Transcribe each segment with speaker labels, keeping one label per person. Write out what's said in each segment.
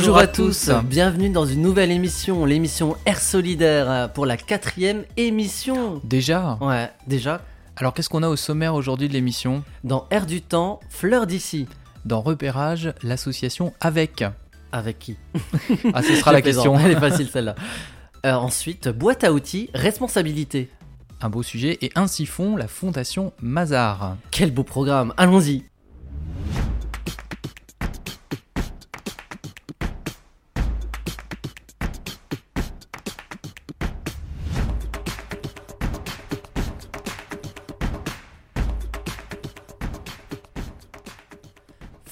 Speaker 1: Bonjour à tous, bienvenue dans une nouvelle émission, l'émission Air Solidaire pour la quatrième émission.
Speaker 2: Déjà
Speaker 1: Ouais, déjà.
Speaker 2: Alors qu'est-ce qu'on a au sommaire aujourd'hui de l'émission?
Speaker 1: Dans Air du Temps, Fleur d'ici.
Speaker 2: Dans Repérage, l'association Avec.
Speaker 1: Avec qui?
Speaker 2: Ah, ce sera la question.
Speaker 1: Elle est facile celle-là. Euh, ensuite, boîte à outils, responsabilité.
Speaker 2: Un beau sujet et un siphon, la fondation Mazar.
Speaker 1: Quel beau programme, allons-y.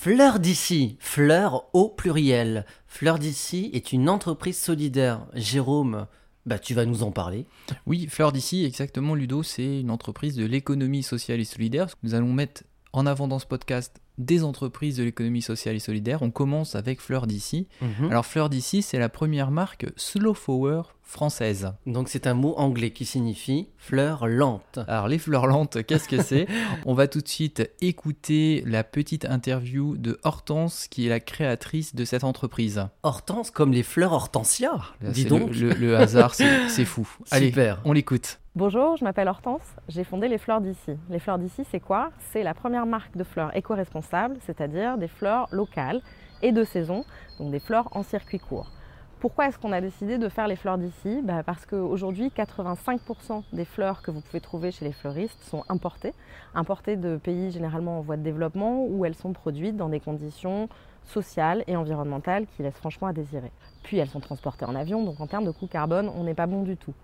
Speaker 1: Fleur d'ici, fleur au pluriel. Fleur d'ici est une entreprise solidaire. Jérôme, bah tu vas nous en parler.
Speaker 2: Oui, Fleur d'ici, exactement, Ludo, c'est une entreprise de l'économie sociale et solidaire. Nous allons mettre en avant dans ce podcast des entreprises de l'économie sociale et solidaire. On commence avec Fleur d'ici.
Speaker 1: Mhm.
Speaker 2: Alors Fleur d'ici, c'est la première marque Slow Flower française.
Speaker 1: Donc c'est un mot anglais qui signifie fleur lente.
Speaker 2: Alors les fleurs lentes, qu'est-ce que c'est On va tout de suite écouter la petite interview de Hortense, qui est la créatrice de cette entreprise.
Speaker 1: Hortense comme les fleurs hortensia.
Speaker 2: Là,
Speaker 1: Dis donc.
Speaker 2: Le, le- le hasard, c'est c'est fou. Allez,
Speaker 1: Super.
Speaker 2: on l'écoute.
Speaker 3: Bonjour, je m'appelle Hortense, j'ai fondé les Fleurs d'ici. Les Fleurs d'ici, c'est quoi? C'est la première marque de fleurs éco-responsables, c'est-à-dire des fleurs locales et de saison, donc des fleurs en circuit court. Pourquoi est-ce qu'on a décidé de faire les fleurs d'ici? Bah, Parce qu'aujourd'hui, 85% des fleurs que vous pouvez trouver chez les fleuristes sont importées, importées de pays généralement en voie de développement où elles sont produites dans des conditions sociales et environnementales qui laissent franchement à désirer. Puis elles sont transportées en avion, donc en termes de coût carbone, on n'est pas bon du tout.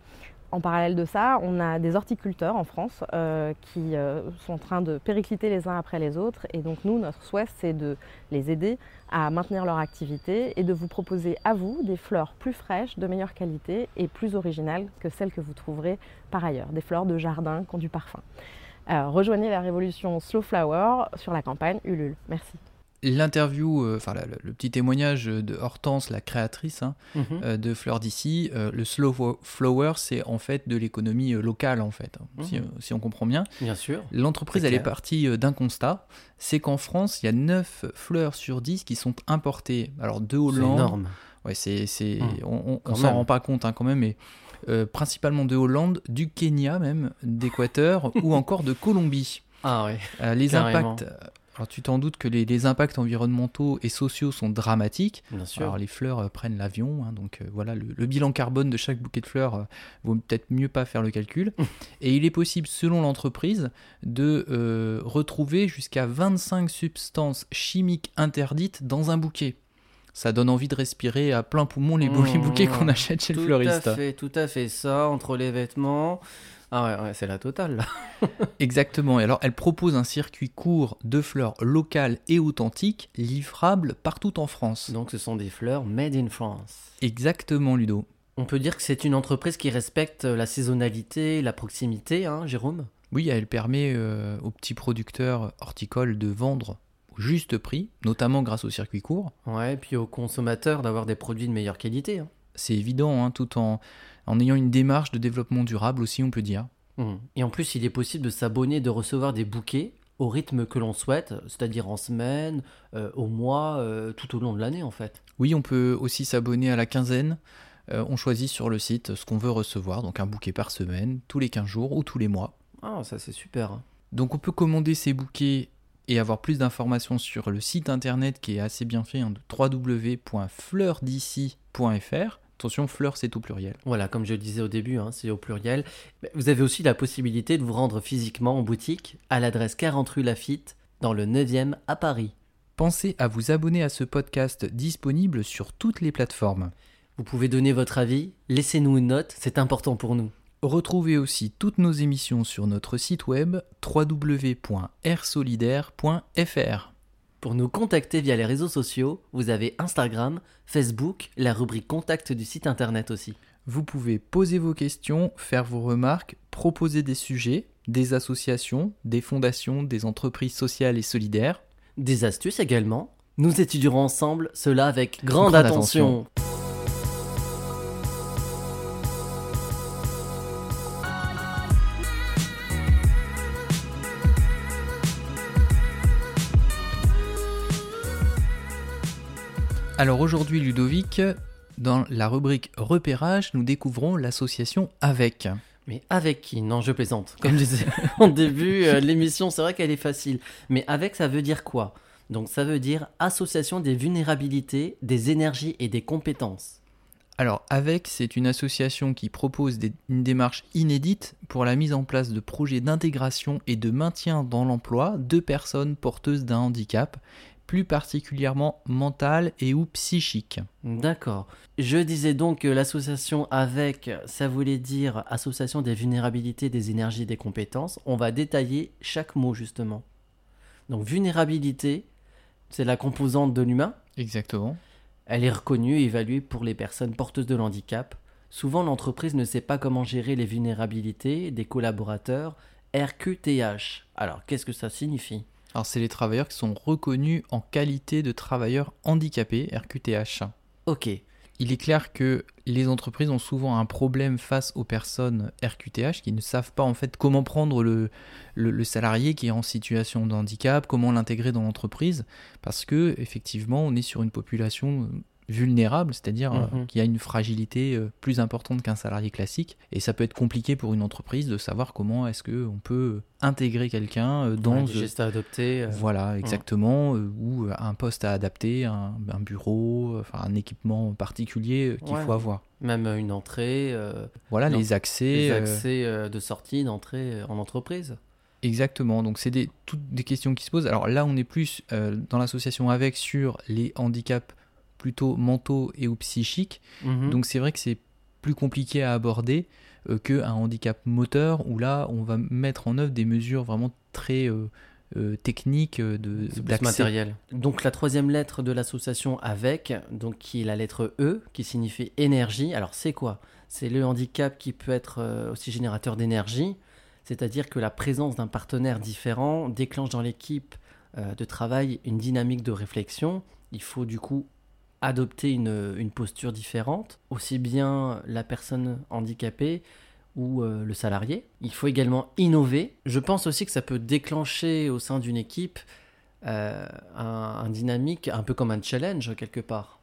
Speaker 3: En parallèle de ça, on a des horticulteurs en France euh, qui euh, sont en train de péricliter les uns après les autres. Et donc nous, notre souhait, c'est de les aider à maintenir leur activité et de vous proposer à vous des fleurs plus fraîches, de meilleure qualité et plus originales que celles que vous trouverez par ailleurs. Des fleurs de jardin qui ont du parfum. Euh, rejoignez la révolution Slow Flower sur la campagne Ulule. Merci.
Speaker 2: L'interview, euh, enfin le petit témoignage de Hortense, la créatrice hein,
Speaker 1: Mhm.
Speaker 2: euh, de Fleurs d'ici, euh, le slow flower, c'est en fait de l'économie locale en fait, hein, si,
Speaker 1: Mhm.
Speaker 2: si on comprend bien.
Speaker 1: Bien sûr.
Speaker 2: L'entreprise,
Speaker 1: C'est
Speaker 2: elle est partie d'un constat, c'est qu'en France, il y a 9 fleurs sur 10 qui sont importées. Alors de
Speaker 1: C'est
Speaker 2: Hollande,
Speaker 1: énorme.
Speaker 2: Ouais, c'est, c'est,
Speaker 1: Hum,
Speaker 2: on, on, s'en rend pas compte hein, quand même, mais principalement de Hollande, du Kenya même, d'Équateur ou encore de Colombie.
Speaker 1: Ah ouais.
Speaker 2: Euh, les
Speaker 1: Carrément.
Speaker 2: impacts, alors tu t'en doutes que les, les impacts environnementaux et sociaux sont dramatiques.
Speaker 1: Bien sûr.
Speaker 2: Alors les fleurs euh, prennent l'avion, hein, donc euh, voilà, le, le bilan carbone de chaque bouquet de fleurs euh, vaut peut-être mieux pas faire le calcul. et il est possible, selon l'entreprise, de retrouver jusqu'à 25 substances chimiques interdites dans un bouquet. Ça donne envie de respirer à plein poumon les, bou- les
Speaker 1: Mmh.
Speaker 2: bouquets qu'on achète chez
Speaker 1: tout
Speaker 2: le fleuriste.
Speaker 1: à fait, tout à fait. Ça, entre les vêtements. Ah ouais, ouais c'est la totale là.
Speaker 2: Exactement. Et alors, elle propose un circuit court de fleurs locales et authentiques, livrables partout en France.
Speaker 1: Donc ce sont des fleurs made in France.
Speaker 2: Exactement, Ludo.
Speaker 1: On peut dire que c'est une entreprise qui respecte la saisonnalité, la proximité, hein, Jérôme?
Speaker 2: Oui, elle permet euh, aux petits producteurs horticoles de vendre au juste prix, notamment grâce au circuit court.
Speaker 1: Ouais, et puis aux consommateurs d'avoir des produits de meilleure qualité. hein.
Speaker 2: C'est évident, hein, tout en, en ayant une démarche de développement durable aussi, on peut dire.
Speaker 1: Mhm. Et en plus, il est possible de s'abonner de recevoir des bouquets au rythme que l'on souhaite, c'est-à-dire en semaine, euh, au mois, euh, tout au long de l'année en fait.
Speaker 2: Oui, on peut aussi s'abonner à la quinzaine. Euh, on choisit sur le site ce qu'on veut recevoir, donc un bouquet par semaine, tous les 15 jours ou tous les mois.
Speaker 1: Ah, ça c'est super.
Speaker 2: Donc on peut commander ces bouquets et avoir plus d'informations sur le site internet qui est assez bien fait, hein, www.fleurdici.fr. Attention, fleur c'est au pluriel.
Speaker 1: Voilà, comme je le disais au début, hein, c'est au pluriel. Vous avez aussi la possibilité de vous rendre physiquement en boutique à l'adresse 40 rue Lafitte, dans le 9e à Paris.
Speaker 2: Pensez à vous abonner à ce podcast disponible sur toutes les plateformes.
Speaker 1: Vous pouvez donner votre avis, laissez-nous une note, c'est important pour nous.
Speaker 2: Retrouvez aussi toutes nos émissions sur notre site web www.rsolidaire.fr.
Speaker 1: Pour nous contacter via les réseaux sociaux, vous avez Instagram, Facebook, la rubrique contact du site internet aussi.
Speaker 2: Vous pouvez poser vos questions, faire vos remarques, proposer des sujets, des associations, des fondations, des entreprises sociales et solidaires.
Speaker 1: Des astuces également. Nous étudierons ensemble cela avec grande,
Speaker 2: Grande
Speaker 1: attention.
Speaker 2: Alors aujourd'hui, Ludovic, dans la rubrique repérage, nous découvrons l'association Avec.
Speaker 1: Mais avec qui? Non, je plaisante. Comme je disais en début, euh, l'émission, c'est vrai qu'elle est facile. Mais avec, ça veut dire quoi? Donc ça veut dire association des vulnérabilités, des énergies et des compétences.
Speaker 2: Alors, avec, c'est une association qui propose des- une démarche inédite pour la mise en place de projets d'intégration et de maintien dans l'emploi de personnes porteuses d'un handicap, plus particulièrement mental et ou psychique.
Speaker 1: D'accord. Je disais donc que l'association avec, ça voulait dire association des vulnérabilités, des énergies et des compétences. On va détailler chaque mot justement. Donc vulnérabilité, c'est la composante de l'humain.
Speaker 2: Exactement.
Speaker 1: Elle est reconnue et évaluée pour les personnes porteuses de handicap. Souvent, l'entreprise ne sait pas comment gérer les vulnérabilités des collaborateurs. RQTH. Alors, qu'est-ce que ça signifie?
Speaker 2: Alors, c'est les travailleurs qui sont reconnus en qualité de travailleurs handicapés, RQTH.
Speaker 1: Ok.
Speaker 2: Il est clair que les entreprises ont souvent un problème face aux personnes RQTH qui ne savent pas en fait comment prendre le, le, le salarié qui est en situation de handicap, comment l'intégrer dans l'entreprise, parce que effectivement on est sur une population vulnérable, c'est-à-dire euh,
Speaker 1: Mhm.
Speaker 2: qui a une fragilité euh, plus importante qu'un salarié classique, et ça peut être compliqué pour une entreprise de savoir comment est-ce que on peut intégrer quelqu'un euh, dans
Speaker 1: Ouais,
Speaker 2: euh,
Speaker 1: des gestes à adopter. euh,
Speaker 2: voilà, exactement, euh, ou euh, un poste à adapter, un, un bureau, euh, enfin un équipement particulier euh, qu'il
Speaker 1: Ouais.
Speaker 2: faut avoir.
Speaker 1: Même euh, une entrée, euh,
Speaker 2: Voilà, les accès. euh,
Speaker 1: accès euh, de sortie, d'entrée euh, en entreprise.
Speaker 2: exactement, donc c'est des, toutes des questions qui se posent. Alors là, on est plus euh, dans l'association avec sur les handicaps plutôt mentaux et ou psychiques.
Speaker 1: Mhm.
Speaker 2: Donc c'est vrai que c'est plus compliqué à aborder euh, qu'un handicap moteur, où là, on va mettre en œuvre des mesures vraiment très euh, euh, techniques euh, de
Speaker 1: matériel. Donc la troisième lettre de l'association avec, donc qui est la lettre E, qui signifie énergie. Alors c'est quoi? C'est le handicap qui peut être aussi générateur d'énergie, c'est-à-dire que la présence d'un partenaire différent déclenche dans l'équipe de travail une dynamique de réflexion. Il faut du coup adopter une, posture différente, aussi bien la personne handicapée ou euh, le salarié. Il faut également innover. Je pense aussi que ça peut déclencher au sein d'une équipe euh, un dynamique un peu comme un challenge quelque part.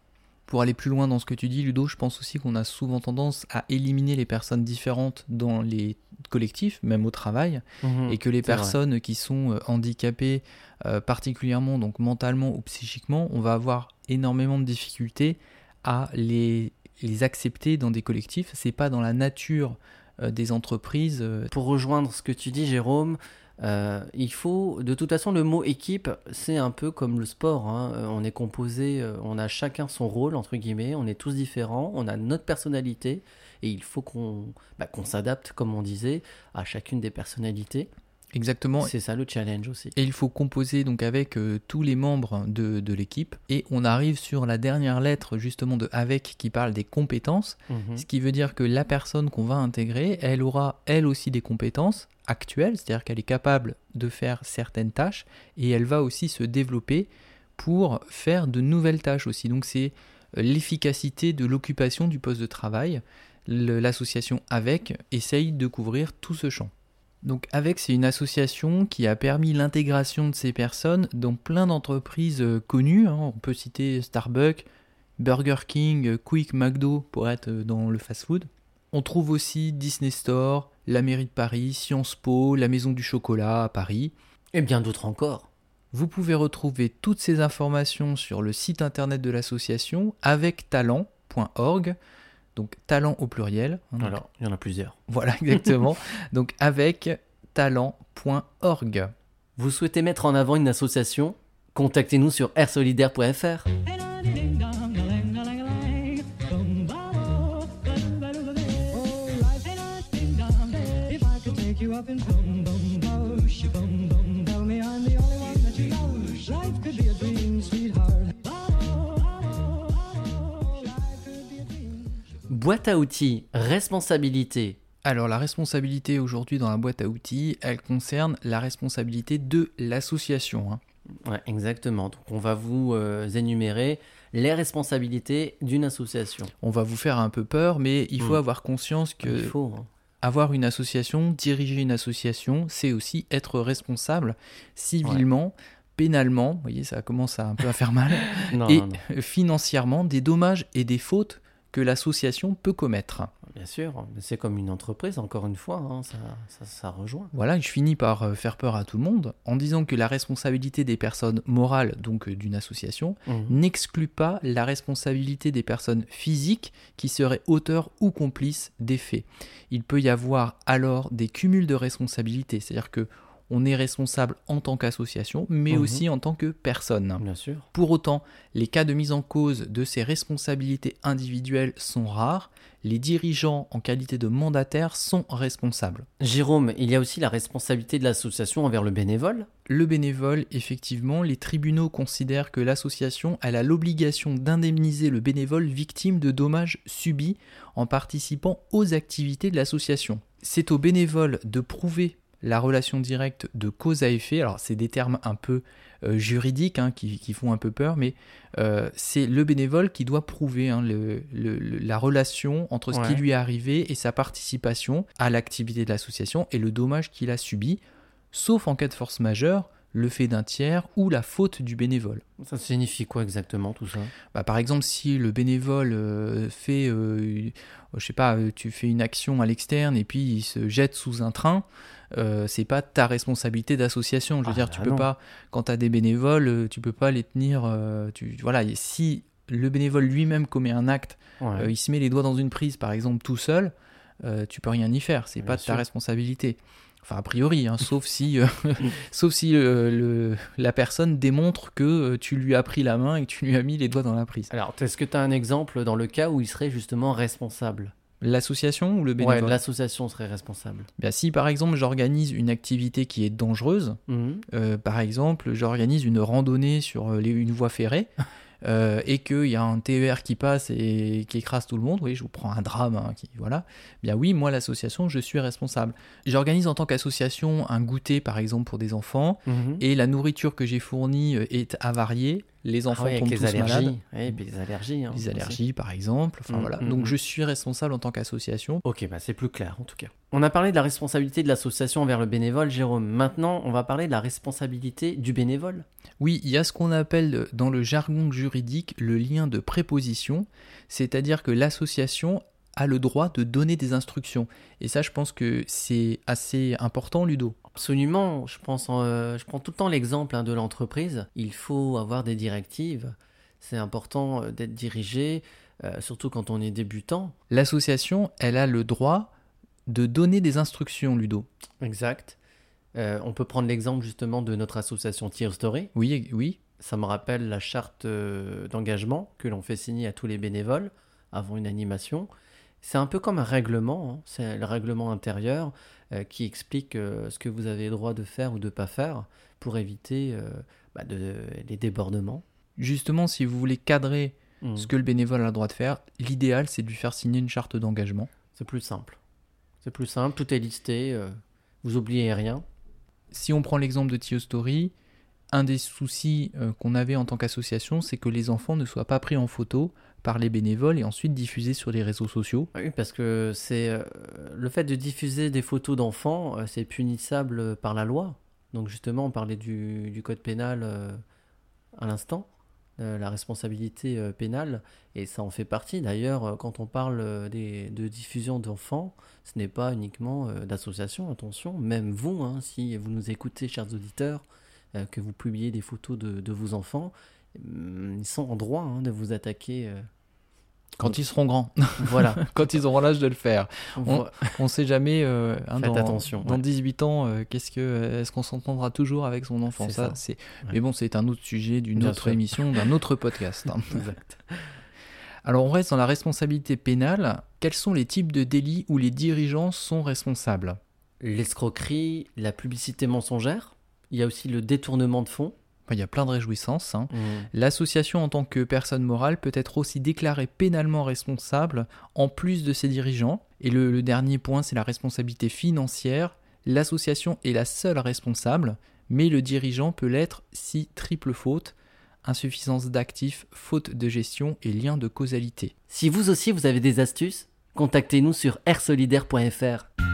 Speaker 2: Pour aller plus loin dans ce que tu dis, Ludo, je pense aussi qu'on a souvent tendance à éliminer les personnes différentes dans les collectifs, même au travail, et que les
Speaker 1: vrai.
Speaker 2: personnes qui sont euh, handicapées, euh, particulièrement donc mentalement ou psychiquement, on va avoir énormément de difficultés à les, les accepter dans des collectifs. C'est pas dans la nature euh, des entreprises.
Speaker 1: Pour rejoindre ce que tu dis, Jérôme, euh, il faut, de toute façon, le mot équipe, c'est un peu comme le sport. hein. Euh, On est composé, euh, on a chacun son rôle, entre guillemets, on est tous différents, on a notre personnalité, et il faut qu'on bah, qu'on s'adapte, comme on disait, à chacune des personnalités.
Speaker 2: Exactement.
Speaker 1: C'est ça le challenge aussi.
Speaker 2: Et il faut composer donc avec euh, tous les membres de, de l'équipe. Et on arrive sur la dernière lettre justement de avec qui parle des compétences.
Speaker 1: Mhm.
Speaker 2: Ce qui veut dire que la personne qu'on va intégrer, elle aura elle aussi des compétences actuelles, c'est-à-dire qu'elle est capable de faire certaines tâches et elle va aussi se développer pour faire de nouvelles tâches aussi. Donc c'est euh, l'efficacité de l'occupation du poste de travail. L'association avec essaye de couvrir tout ce champ. Donc avec, c'est une association qui a permis l'intégration de ces personnes dans plein d'entreprises euh, connues. hein. On peut citer Starbucks, Burger King, Quick, McDo pour être euh, dans le fast-food. On trouve aussi Disney Store, la mairie de Paris, Sciences Po, la Maison du Chocolat à Paris.
Speaker 1: Et bien d'autres encore.
Speaker 2: Vous pouvez retrouver toutes ces informations sur le site internet de l'association avec talent.org. Donc talent au pluriel. hein, donc
Speaker 1: Alors, il y en a plusieurs.
Speaker 2: voilà, exactement. Donc avec talent.org.
Speaker 1: Vous souhaitez mettre en avant une association Contactez-nous sur airsolidaire.fr.
Speaker 4: Up and
Speaker 1: Boîte à outils, responsabilité.
Speaker 2: Alors la responsabilité aujourd'hui dans la boîte à outils, elle concerne la responsabilité de l'association. hein.
Speaker 1: Ouais, exactement. Donc on va vous euh, énumérer les responsabilités d'une association.
Speaker 2: On va vous faire un peu peur, mais il faut
Speaker 1: Mm.
Speaker 2: avoir conscience que
Speaker 1: Il faut. hein.
Speaker 2: avoir une association, diriger une association, c'est aussi être responsable civilement pénalement, vous voyez, ça commence à un peu à faire mal,
Speaker 1: Non,
Speaker 2: et
Speaker 1: non, non.
Speaker 2: financièrement des dommages et des fautes que l'association peut commettre.
Speaker 1: Bien sûr, c'est comme une entreprise, encore une fois, hein, ça, ça, ça rejoint.
Speaker 2: Voilà, je finis par euh, faire peur à tout le monde en disant que la responsabilité des personnes morales, donc euh, d'une association,
Speaker 1: Mhm.
Speaker 2: n'exclut pas la responsabilité des personnes physiques qui seraient auteurs ou complices des faits. Il peut y avoir alors des cumuls de responsabilités, c'est-à-dire que on est responsable en tant qu'association, mais
Speaker 1: Mhm.
Speaker 2: aussi en tant que personne.
Speaker 1: Bien sûr.
Speaker 2: Pour autant, les cas de mise en cause de ces responsabilités individuelles sont rares. Les dirigeants en qualité de mandataires sont responsables.
Speaker 1: Jérôme, il y a aussi la responsabilité de l'association envers le bénévole.
Speaker 2: Le bénévole, effectivement, les tribunaux considèrent que l'association elle a l'obligation d'indemniser le bénévole victime de dommages subis en participant aux activités de l'association. C'est au bénévole de prouver la relation directe de cause à effet. Alors, c'est des termes un peu euh, juridiques hein, qui, qui font un peu peur, mais euh, c'est le bénévole qui doit prouver hein, le- le- le- la relation entre ce qui lui est arrivé et sa participation à l'activité de l'association et le dommage qu'il a subi sauf en cas de force majeure, le fait d'un tiers ou la faute du bénévole.
Speaker 1: Ça signifie quoi exactement tout ça?
Speaker 2: Bah, par exemple, si le bénévole euh, fait, euh, je sais pas, euh, tu fais une action à l'externe et puis il se jette sous un train, euh, c'est pas ta responsabilité d'association. Je veux
Speaker 1: Ah,
Speaker 2: dire, tu
Speaker 1: bah
Speaker 2: peux
Speaker 1: non.
Speaker 2: pas, quand tu as des bénévoles, euh, tu peux pas les tenir. tu, voilà, et si le bénévole lui-même commet un acte,
Speaker 1: Ouais.
Speaker 2: il se met les doigts dans une prise, par exemple, tout seul, tu peux rien y faire. C'est pas de
Speaker 1: sûr.
Speaker 2: ta responsabilité. Enfin, a priori, hein, sauf si, euh, sauf si euh, le- la personne démontre que euh, tu lui as pris la main et que tu lui as mis les doigts dans la prise.
Speaker 1: Alors, est-ce que tu as un exemple dans le cas où il serait justement responsable?
Speaker 2: L'association ou le
Speaker 1: Ouais,
Speaker 2: bénévole?
Speaker 1: l'association serait responsable.
Speaker 2: Bien, Si par exemple j'organise une activité qui est dangereuse,
Speaker 1: Mhm.
Speaker 2: euh, par exemple j'organise une randonnée sur les- une voie ferrée, euh, et qu'il y a un TER qui passe et qui écrase tout le monde, oui, je vous prends un drame, hein, qui, voilà, bien oui, moi l'association, je suis responsable. J'organise en tant qu'association un goûter, par exemple, pour des enfants,
Speaker 1: Mhm.
Speaker 2: et la nourriture que j'ai fournie euh, est avariée, les
Speaker 1: Ah
Speaker 2: enfants
Speaker 1: ouais, avec
Speaker 2: tombent tous
Speaker 1: allergies.
Speaker 2: malades,
Speaker 1: Ouais, puis les allergies. hein,
Speaker 2: les allergies par exemple, enfin
Speaker 1: Mm,
Speaker 2: voilà,
Speaker 1: mm,
Speaker 2: donc
Speaker 1: mm.
Speaker 2: je suis responsable en tant qu'association.
Speaker 1: Ok, bah c'est plus clair en tout cas. On a parlé de la responsabilité de l'association envers le bénévole, Jérôme. Maintenant, on va parler de la responsabilité du bénévole.
Speaker 2: Oui, il y a ce qu'on appelle dans le jargon juridique le lien de préposition, c'est-à-dire que l'association a le droit de donner des instructions. Et ça, je pense que c'est assez important, Ludo.
Speaker 1: Absolument, je pense, euh, je prends tout le temps l'exemple hein, de l'entreprise. Il faut avoir des directives. C'est important euh, d'être dirigé, euh, surtout quand on est débutant.
Speaker 2: L'association, elle a le droit de donner des instructions, Ludo.
Speaker 1: Exact. On peut prendre l'exemple justement de notre association Tier Story.
Speaker 2: Oui, oui,
Speaker 1: Ça me rappelle la charte d'engagement que l'on fait signer à tous les bénévoles avant une animation. C'est un peu comme un règlement, hein. c'est le règlement intérieur qui explique euh, ce que vous avez le droit de faire ou de pas faire pour éviter euh, bah, de- les débordements.
Speaker 2: Justement, si vous voulez cadrer
Speaker 1: Mm.
Speaker 2: ce que le bénévole a le droit de faire, l'idéal, c'est de lui faire signer une charte d'engagement.
Speaker 1: C'est plus simple. C'est plus simple, tout est listé, euh, vous oubliez rien.
Speaker 2: Si on prend l'exemple de Tio Story, un des soucis euh, qu'on avait en tant qu'association, c'est que les enfants ne soient pas pris en photo par les bénévoles et ensuite diffusés sur les réseaux sociaux.
Speaker 1: Oui, parce que c'est euh, le fait de diffuser des photos d'enfants, euh, c'est punissable par la loi. Donc justement, on parlait du, code pénal euh, à l'instant, la responsabilité pénale, et ça en fait partie. D'ailleurs, quand on parle de diffusion d'enfants, ce n'est pas uniquement d'associations, attention, même vous, hein, si vous nous écoutez, chers auditeurs, que vous publiez des photos de, vos enfants, ils sont en droit hein, de vous attaquer. euh,
Speaker 2: Quand ils seront grands,
Speaker 1: voilà.
Speaker 2: quand ils auront l'âge de le faire. On sait jamais, euh, hein,
Speaker 1: Faites
Speaker 2: dans,
Speaker 1: attention,
Speaker 2: dans
Speaker 1: ouais.
Speaker 2: 18 ans, euh, qu'est-ce que, est-ce qu'on s'entendra toujours avec son enfant ça,
Speaker 1: ça.
Speaker 2: c'est...
Speaker 1: Ouais.
Speaker 2: Mais bon, c'est un autre sujet d'une autre
Speaker 1: sûr.
Speaker 2: émission, d'un autre podcast. hein.
Speaker 1: Exact.
Speaker 2: Alors on reste dans la responsabilité pénale. Quels sont les types de délits où les dirigeants sont responsables?
Speaker 1: L'escroquerie, la publicité mensongère. Il y a aussi le détournement de fonds.
Speaker 2: Enfin, Il y a plein de réjouissances. hein. L'association en tant que personne morale peut être aussi déclarée pénalement responsable en plus de ses dirigeants. Et le, le dernier point, c'est la responsabilité financière. L'association est la seule responsable, mais le dirigeant peut l'être si triple faute, insuffisance d'actifs, faute de gestion et lien de causalité.
Speaker 1: Si vous aussi vous avez des astuces, contactez-nous sur airsolidaire.fr.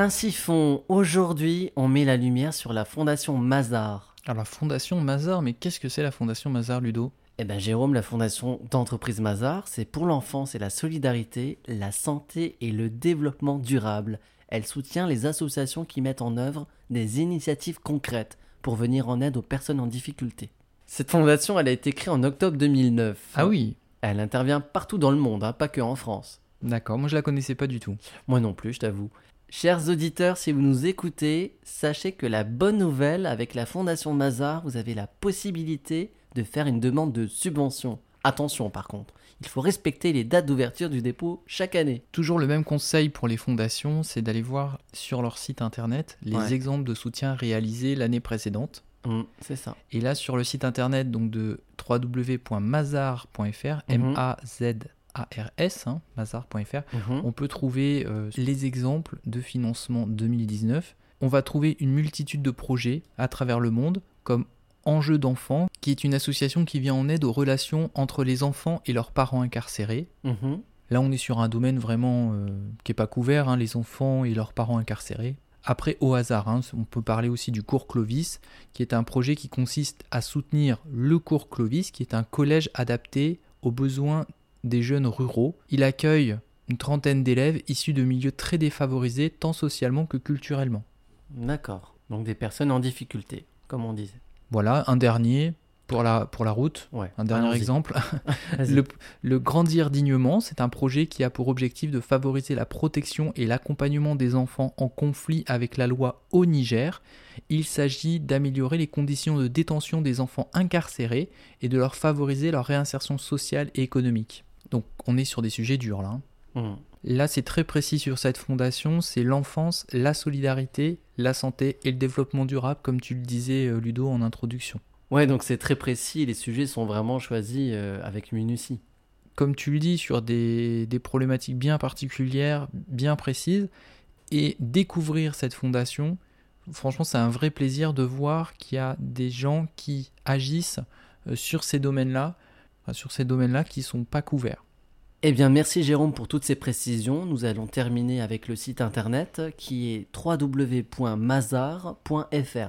Speaker 1: Ainsi font, aujourd'hui, on met la lumière sur la fondation Mazar.
Speaker 2: Alors la fondation Mazar, mais qu'est-ce que c'est la fondation Mazar, Ludo?
Speaker 1: Eh bien, Jérôme, la fondation d'entreprise Mazar, c'est pour l'enfance et la solidarité, la santé et le développement durable. Elle soutient les associations qui mettent en œuvre des initiatives concrètes pour venir en aide aux personnes en difficulté. Cette fondation, elle a été créée en octobre 2009.
Speaker 2: Ah oui,
Speaker 1: Elle intervient partout dans le monde, hein, pas que en France.
Speaker 2: d'accord, moi je la connaissais pas du tout.
Speaker 1: Moi non plus, je t'avoue. Chers auditeurs, si vous nous écoutez, sachez que la bonne nouvelle avec la Fondation Mazar, vous avez la possibilité de faire une demande de subvention. Attention par contre, il faut respecter les dates d'ouverture du dépôt chaque année.
Speaker 2: Toujours le même conseil pour les fondations, c'est d'aller voir sur leur site internet les
Speaker 1: Ouais.
Speaker 2: exemples de soutien réalisés l'année précédente.
Speaker 1: Hum, c'est ça.
Speaker 2: Et là, sur le site internet donc de www.mazar.fr,
Speaker 1: Mhm.
Speaker 2: M-A-Z-A-R-S, hein, mazar.fr,
Speaker 1: Mhm.
Speaker 2: on peut trouver euh, les exemples de financement 2019. On va trouver une multitude de projets à travers le monde, comme Enjeux d'enfants, qui est une association qui vient en aide aux relations entre les enfants et leurs parents incarcérés.
Speaker 1: Mhm.
Speaker 2: Là, on est sur un domaine vraiment euh, qui n'est pas couvert, hein, les enfants et leurs parents incarcérés. Après, au hasard, hein, on peut parler aussi du cours Clovis, qui est un projet qui consiste à soutenir le cours Clovis, qui est un collège adapté aux besoins des jeunes ruraux. Il accueille une trentaine d'élèves issus de milieux très défavorisés, tant socialement que culturellement.
Speaker 1: D'accord. Donc des personnes en difficulté, comme on disait.
Speaker 2: Voilà, un dernier pour la, pour la route.
Speaker 1: Ouais.
Speaker 2: Un dernier exemple, le Grandir dignement, c'est un projet qui a pour objectif de favoriser la protection et l'accompagnement des enfants en conflit avec la loi au Niger. Il s'agit d'améliorer les conditions de détention des enfants incarcérés et de leur favoriser leur réinsertion sociale et économique. Donc on est sur des sujets durs là. hein.
Speaker 1: Hum.
Speaker 2: Là c'est très précis sur cette fondation, c'est l'enfance, la solidarité, la santé et le développement durable comme tu le disais euh, Ludo en introduction.
Speaker 1: Ouais, donc c'est très précis, les sujets sont vraiment choisis euh, avec minutie.
Speaker 2: comme tu le dis, sur des, des problématiques bien particulières, bien précises, et découvrir cette fondation, franchement, c'est un vrai plaisir de voir qu'il y a des gens qui agissent euh, sur ces domaines-là, sur ces domaines-là qui sont pas couverts.
Speaker 1: Eh bien, merci Jérôme pour toutes ces précisions. Nous allons terminer avec le site internet qui est www.mazar.fr.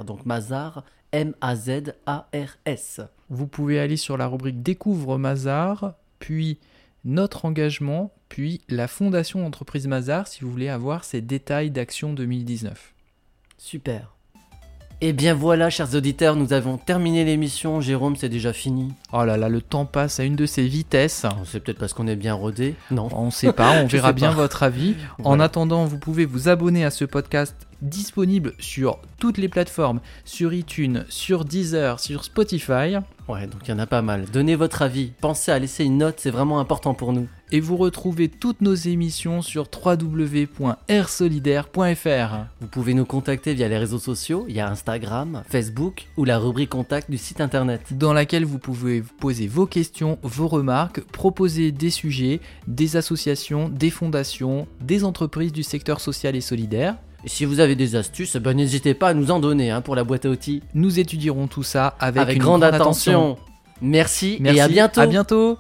Speaker 1: Donc Mazar, M-A-Z-A-R-S.
Speaker 2: Vous pouvez aller sur la rubrique Découvre Mazar, puis notre engagement, puis la fondation entreprise Mazar si vous voulez avoir ces détails d'action 2019.
Speaker 1: Super. Eh bien voilà, chers auditeurs, nous avons terminé l'émission. Jérôme, c'est déjà fini.
Speaker 2: Oh là là, le temps passe à une de ces vitesses.
Speaker 1: C'est peut-être parce qu'on est bien rodé. Non.
Speaker 2: On ne sait pas, on verra bien
Speaker 1: pas.
Speaker 2: votre avis. En attendant, vous pouvez vous abonner à ce podcast disponible sur toutes les plateformes, sur iTunes, sur Deezer, sur Spotify.
Speaker 1: Ouais, donc il y en a pas mal. Donnez votre avis. Pensez à laisser une note, c'est vraiment important pour nous.
Speaker 2: Et vous retrouvez toutes nos émissions sur www.rsolidaire.fr.
Speaker 1: Vous pouvez nous contacter via les réseaux sociaux. Il y a Instagram, Facebook ou la rubrique contact du site internet.
Speaker 2: dans laquelle vous pouvez poser vos questions, vos remarques, proposer des sujets, des associations, des fondations, des entreprises du secteur social et solidaire.
Speaker 1: Et si vous avez des astuces, ben, n'hésitez pas à nous en donner hein, pour la boîte à outils.
Speaker 2: Nous étudierons tout ça avec,
Speaker 1: Avec,
Speaker 2: une
Speaker 1: grande,
Speaker 2: grande
Speaker 1: attention. Merci,
Speaker 2: Merci,
Speaker 1: et à bientôt.
Speaker 2: À bientôt.